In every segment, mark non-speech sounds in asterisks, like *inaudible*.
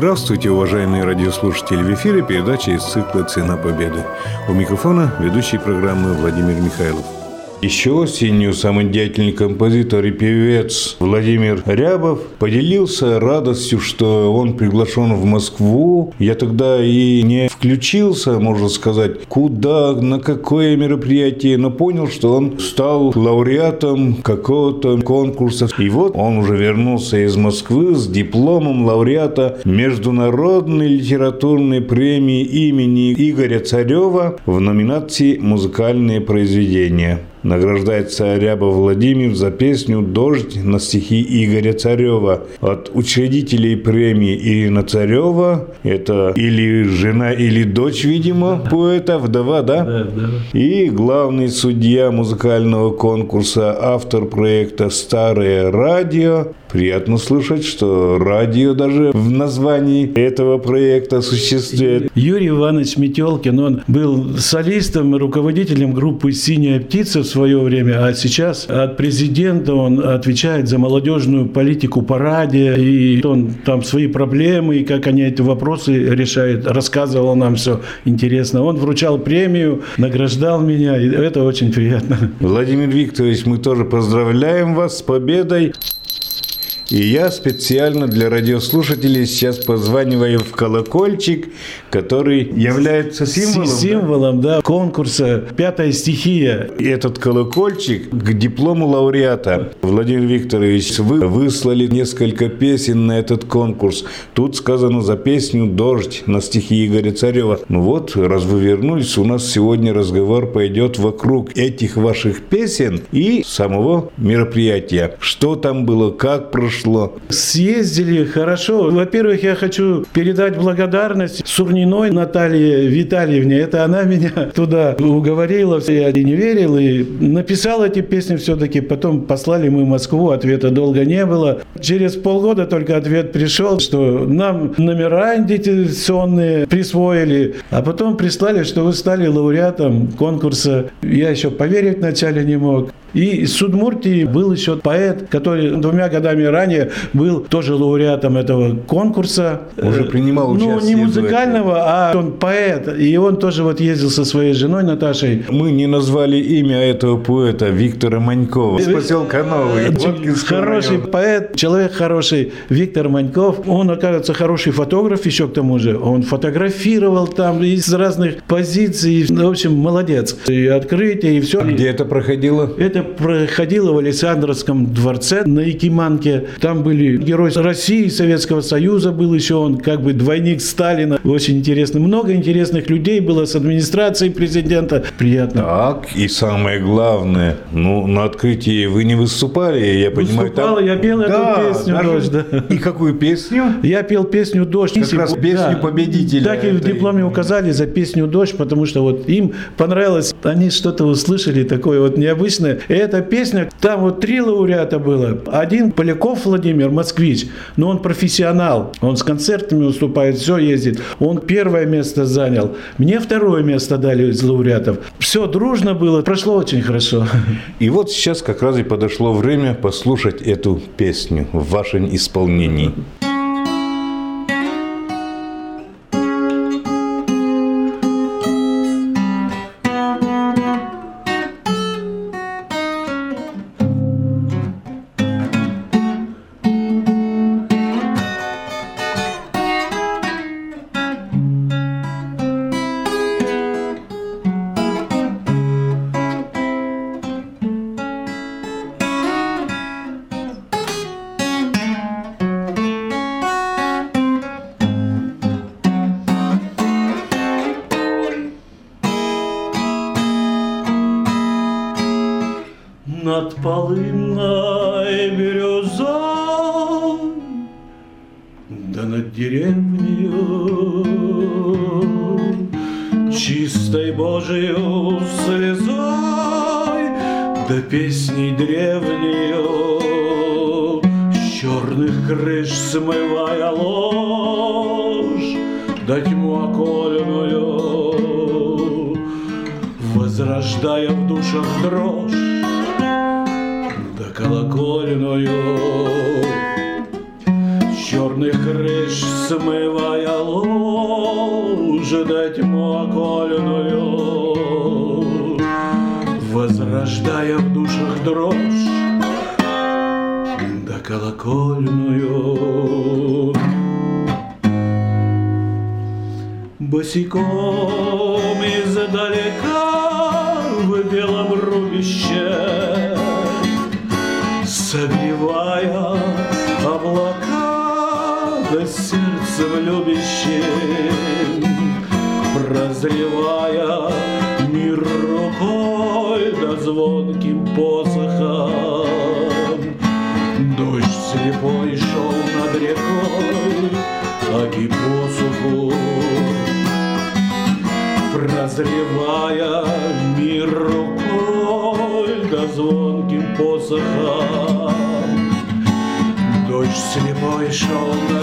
Здравствуйте, уважаемые радиослушатели! В эфире передача из цикла «Цена победы». У микрофона ведущий программы Владимир Михайлов. Еще осенью самодеятельный композитор и певец Владимир Рябов поделился радостью, что он приглашен в Москву. Я тогда и не включился, можно сказать, куда, на какое мероприятие, но понял, что он стал лауреатом какого-то конкурса. И вот он уже вернулся из Москвы с дипломом лауреата Международной литературной премии имени Игоря Царева в номинации «Музыкальные произведения». Награждается Ряба Владимир за песню «Дождь» на стихи Игоря Царева. От учредителей премии Ирина Царева, это или жена, или дочь, видимо, поэта, вдова, да? Да, да. И главный судья музыкального конкурса, автор проекта «Старое радио» Приятно слышать, что радио даже в названии этого проекта существует. Юрий Иванович Метелкин, он был солистом, руководителем группы «Синяя птица» в свое время, а сейчас от президента он отвечает за молодежную политику по радио, и он там свои проблемы, и как они эти вопросы решают, рассказывал нам все интересно. Он вручал премию, награждал меня, и это очень приятно. Владимир Викторович, мы тоже поздравляем вас с победой. И я специально для радиослушателей сейчас позваниваю в колокольчик, который является символом. Символом, да, да конкурса «Пятая стихия». И этот колокольчик к диплому лауреата. Владимир Викторович, вы выслали несколько песен на этот конкурс. Тут сказано за песню «Дождь» на стихи Игоря Царева. Ну вот, раз вы вернулись, у нас сегодня разговор пойдет вокруг этих ваших песен и самого мероприятия. Что там было, как прошло, прошло? Съездили хорошо. Во-первых, я хочу передать благодарность Сурниной Наталье Витальевне. Это она меня туда уговорила. Я не верил и написал эти песни все-таки. Потом послали мы в Москву, ответа долго не было. Через полгода только ответ пришел, что нам номера идентификационные присвоили, а потом прислали, что вы стали лауреатом конкурса. Я еще поверить вначале не мог. И из Судмуртии был еще поэт, который двумя годами ранее был тоже лауреатом этого конкурса. Уже принимал участие. Ну, не музыкального, а он поэт. И он тоже вот ездил со своей женой Наташей. Мы не назвали имя этого поэта Виктора Манькова с поселка Новый. Хороший поэт, человек хороший Виктор Маньков. Он, оказывается, хороший фотограф еще к тому же. Он фотографировал там из разных позиций. В общем, молодец. И открытие, и все. А где это проходило? Это проходило в Александровском дворце на Якиманке. Там были герои России, Советского Союза был еще он, как бы двойник Сталина. Очень интересно. Много интересных людей было с администрацией президента. Приятно. Так, и самое главное, ну, на открытии вы не выступали, я понимаю. Выступала, там... я пел да, эту песню даже... «Дождь». Да. И какую песню? Я пел песню «Дождь». Как раз песню да. победителя. Так и в дипломе указали за песню «Дождь», потому что вот им понравилось, они что-то услышали такое вот необычное. Эта песня, там вот три лауреата было. Один Поляков Владимир, москвич, но он профессионал. Он с концертами выступает, все ездит. Он первое место занял. Мне второе место дали из лауреатов. Все дружно было, прошло очень хорошо. И вот сейчас как раз и подошло время послушать эту песню в вашем исполнении. Да над деревней чистой Божию слезой, да песней древнею с черных крыш смывая ложь, да тьму окольную возрождая в душах дрожь колокольную. Черных крыш смывая лужи да тьму окольную, возрождая в душах дрожь да колокольную. Босиком издалека в белом рубище Согревая да сердцем любящим Прозревая мир рукой да звонким посохом. Дождь слепой шел над рекой, аки посуху Прозревая мир рукой да звонким посохом. Дождь слепой шел над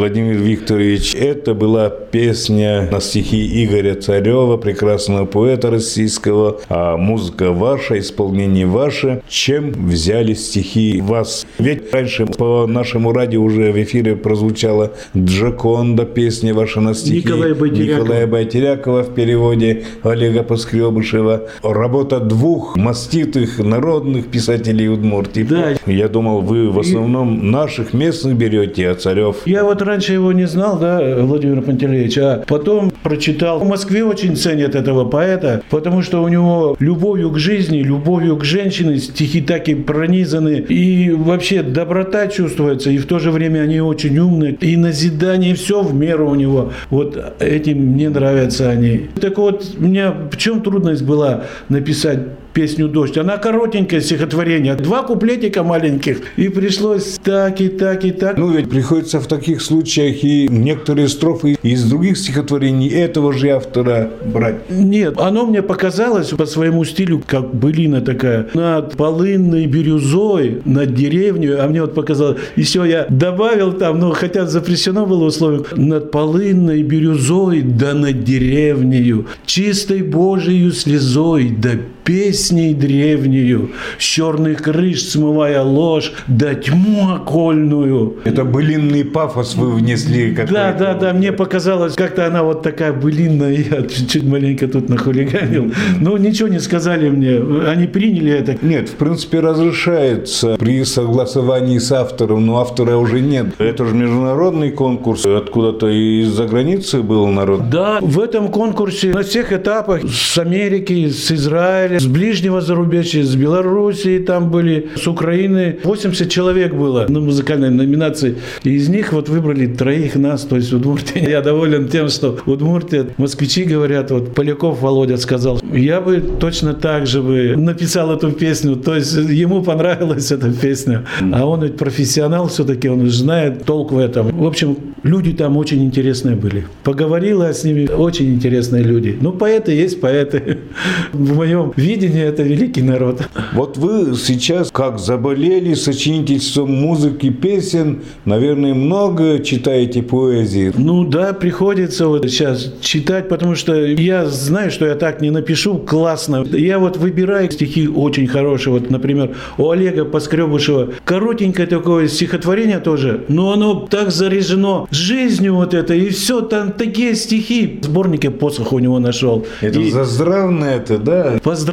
Владимир Викторович, это была песня на стихи Игоря Царева, прекрасного поэта российского, а музыка ваша, исполнение ваше. Чем взяли стихи вас? Ведь раньше по нашему радио уже в эфире прозвучала Джаконда, песня ваша на стихи Николая Байтерякова. Николая Байтерякова в переводе Олега Поскребышева. Работа двух маститых народных писателей Удмуртии. Да. Я думал, вы в основном наших местных берете, а Царев Я вот раньше его не знал, да, Владимир Пантелеевич, а потом прочитал. В Москве очень ценят этого поэта, потому что у него любовью к жизни, любовью к женщине стихи так и пронизаны. И вообще доброта чувствуется, и в то же время они очень умные. И назидание, все в меру у него. Вот этим мне нравятся они. Так вот, у меня в чем трудность была написать песню «Дождь». Она коротенькое стихотворение, два куплетика маленьких. И пришлось так и так и так. Ну, ведь приходится в таких случаях и некоторые строфы из других стихотворений этого же автора брать. Нет, оно мне показалось по своему стилю, как былина такая, над полынной бирюзой, над деревней, а мне вот показалось, еще я добавил там, ну, хотя запрещено было условие, над полынной бирюзой, да над деревнею, чистой Божией слезой, да песней древнею, с черных крыш смывая ложь, да тьму окольную. Это былинный пафос вы внесли. Да, да, да, мне показалось, как-то она вот такая былинная, я чуть-чуть маленько тут нахулиганил. Ну, ничего не сказали мне, они приняли это. Нет, в принципе, разрешается при согласовании с автором, но автора уже нет. Это же международный конкурс, откуда-то из-за границы был народ. Да, в этом конкурсе на всех этапах с Америки, с Израиля, с ближнего зарубежья, с Белоруссии там были, с Украины. 80 человек было на музыкальной номинации. И из них вот выбрали троих нас, то есть Удмуртия. Я доволен тем, что Удмуртия, москвичи говорят, вот Поляков Володя сказал, я бы точно так же бы написал эту песню. То есть ему понравилась эта песня. А он ведь профессионал все-таки, он знает толк в этом. В общем, люди там очень интересные были. Поговорила с ними, очень интересные люди. Ну, поэты есть поэты. *laughs* В моем видении это великий народ. Вот вы сейчас как заболели сочинительством музыки, песен, наверное, много читаете поэзии. Ну да, приходится вот сейчас читать, потому что я знаю, что я так не напишу классно. Я вот выбираю стихи очень хорошие. Вот, например, у Олега Поскребышева коротенькое такое стихотворение тоже, но оно так заряжено жизнью вот это, и все, там такие стихи. В сборнике посох у него нашел. Это И заздравное это, да? Поздравляю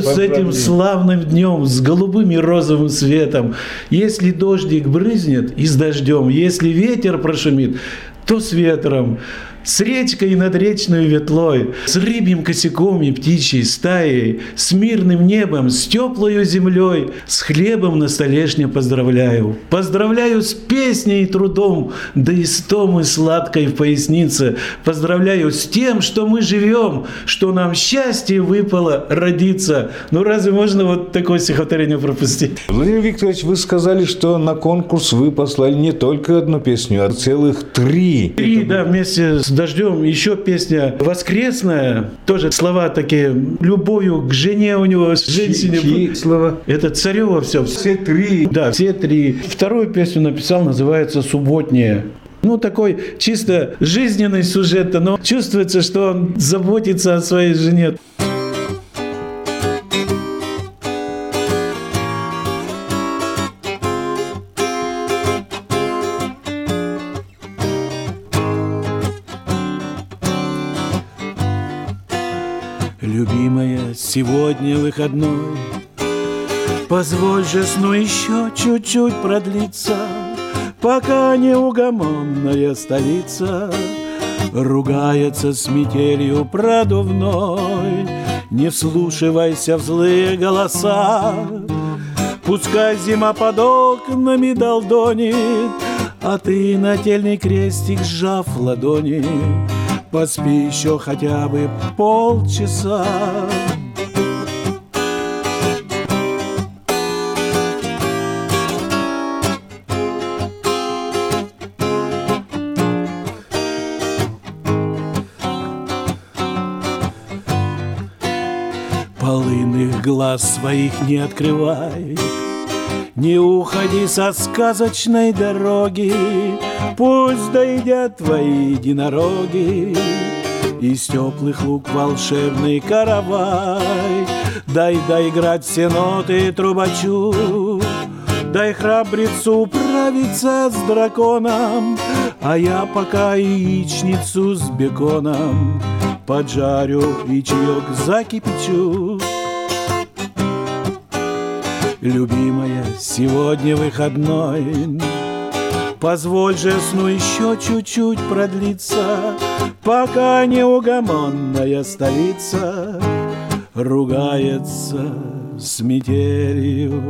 с Поздравляю. этим славным днем, с голубым и розовым светом. Если дождик брызнет и с дождем, если ветер прошумит, то с ветром. С речкой над речной ветлой, с рыбьим косяком и птичьей стаей, с мирным небом, с теплою землей, с хлебом на столешне поздравляю. Поздравляю с песней и трудом, да и стомы сладкой в пояснице. Поздравляю с тем, что мы живем, что нам счастье выпало родиться. Ну разве можно вот такое стихотворение пропустить? Владимир Викторович, вы сказали, что на конкурс вы послали не только одну песню, а целых три. И да, вместе с дождем еще песня воскресная, тоже слова такие, любовью к жене у него, с женщине. Чьи слова? Это царева все. Все три. Да, все три. Вторую песню написал, называется «Субботняя». Ну, такой чисто жизненный сюжет, но чувствуется, что он заботится о своей жене. Сегодня выходной. Позволь же сну еще чуть-чуть продлиться Пока неугомонная столица Ругается с метелью продувной. Не вслушивайся в злые голоса Пускай зима под окнами долдонит А ты нательный крестик сжав ладони Поспи еще хотя бы полчаса глаз своих не открывай. Не уходи со сказочной дороги Пусть доедят твои единороги. Из теплых лук волшебный каравай Дай доиграть все ноты трубачу. Дай храбрецу управиться с драконом А я пока яичницу с беконом. Поджарю и чаек закипячу Любимая, сегодня выходной. Позволь же сну еще чуть-чуть продлиться Пока неугомонная столица Ругается с метелью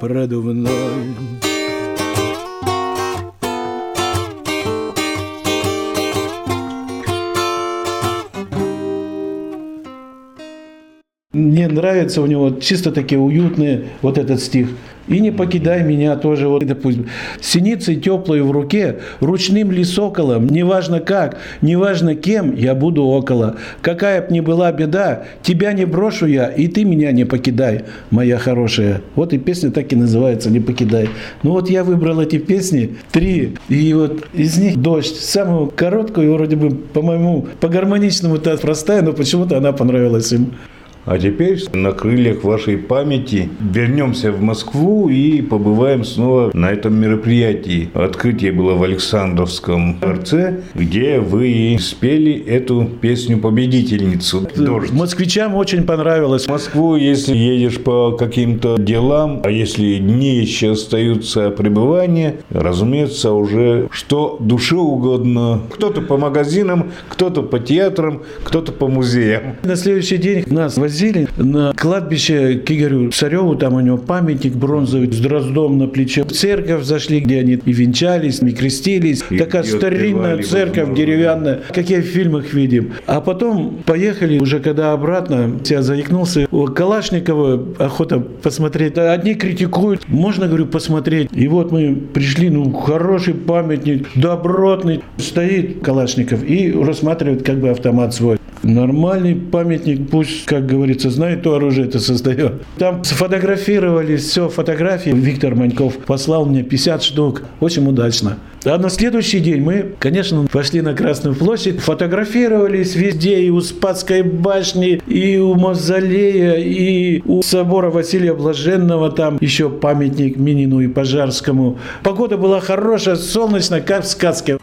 продувной Мне нравится у него чисто такие уютные вот этот стих. И не покидай меня тоже, вот, допустим, синицей теплой в руке, ручным ли соколом, неважно как, неважно кем, я буду около. Какая б ни была беда, тебя не брошу я, и ты меня не покидай, моя хорошая. Вот и песня так и называется «Не покидай». Ну вот я выбрал эти песни, три, и вот из них «Дождь», самую короткую, вроде бы, по гармоничному то простая, но почему-то она понравилась им. А теперь на крыльях вашей памяти вернемся в Москву и побываем снова на этом мероприятии. Открытие было в Александровском дворце, где вы спели эту песню-победительницу «Дождь». Москвичам очень понравилось. В Москву, если едешь по каким-то делам, а если дни еще остаются пребывания, разумеется, уже что душе угодно. Кто-то по магазинам, кто-то по театрам, кто-то по музеям. На следующий день нас возили возили на кладбище к Игорю Цареву, там у него памятник бронзовый с дроздом на плече. В церковь зашли, где они и венчались, и крестились. И, Такая старинная церковь возможно. деревянная, как я в фильмах видим. А потом поехали, уже когда обратно, я заикнулся, у Калашникова охота посмотреть. Одни критикуют, можно, говорю, посмотреть. И вот мы пришли, ну, хороший памятник, добротный. Стоит Калашников и рассматривает как бы автомат свой. Нормальный памятник, пусть, как говорится, знает, то оружие это создает. Там сфотографировали все фотографии. Виктор Маньков послал мне 50 штук. Очень удачно. А на следующий день мы, конечно, пошли на Красную площадь, фотографировались везде, и у Спасской башни, и у Мавзолея, и у собора Василия Блаженного, там еще памятник Минину и Пожарскому. Погода была хорошая, солнечно, как в сказке.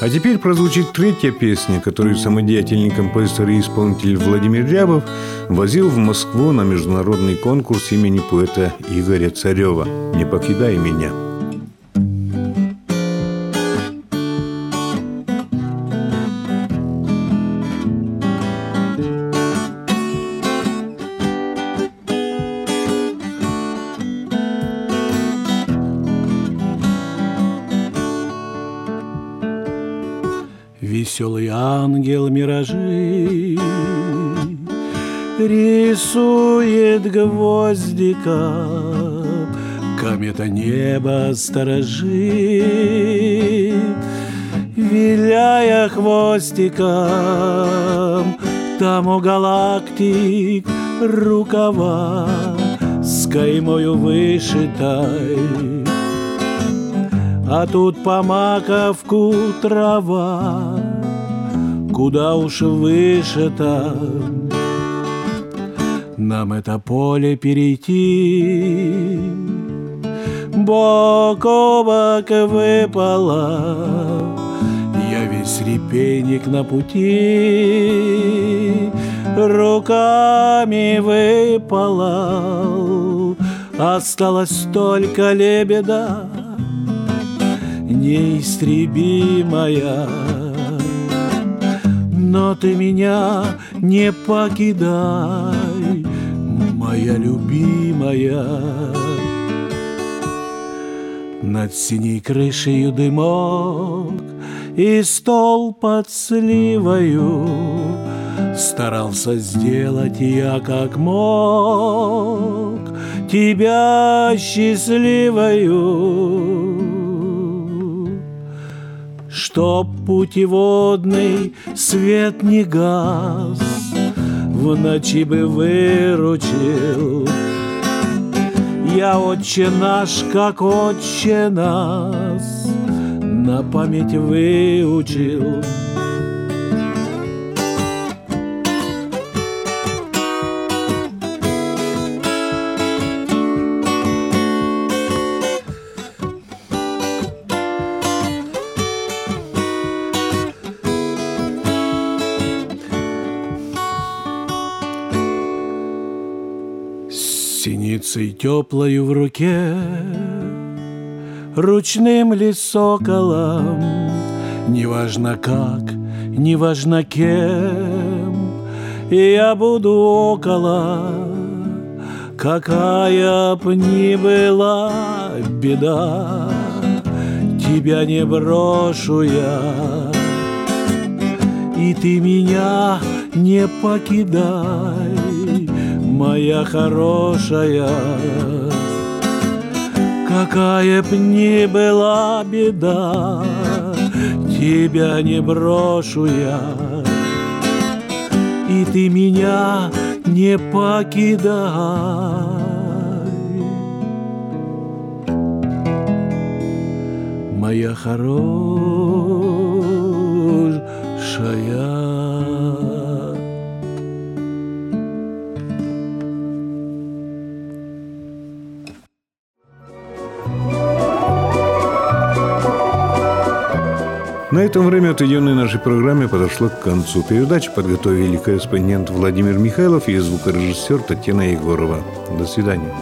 А теперь прозвучит третья песня, которую самодеятельный композитор и исполнитель Владимир Рябов возил в Москву на международный конкурс имени поэта Игоря Царева «Не покидай меня». Рисует гвоздика Комета небо сторожит Виляя хвостиком Там у галактик рукава С краской мою вышитой. А тут по маковку трава, куда уж выше-то нам это поле перейти. Бок о бок выпала, я весь репейник на пути, руками выпала, осталась только лебеда, неистребимая. Но ты меня не покидай, моя любимая. Над синей крышей дымок и стол под сливою Старался сделать я как мог Тебя счастливою Чтоб путеводный свет не гас В ночи бы выручил Я отче наш, как отче нас На память выучил Синицей теплою в руке, Ручным ли соколом, Неважно как, неважно кем, я буду около, Какая б ни была беда, Тебя не брошу я, И ты меня не покидай моя хорошая. Какая б ни была беда, тебя не брошу я. И ты меня не покидай. Моя хорошая. На этом время, отведенное нашей программе, подошло к концу. Передачу подготовили корреспондент Владимир Михайлов и звукорежиссер Татьяна Егорова. До свидания.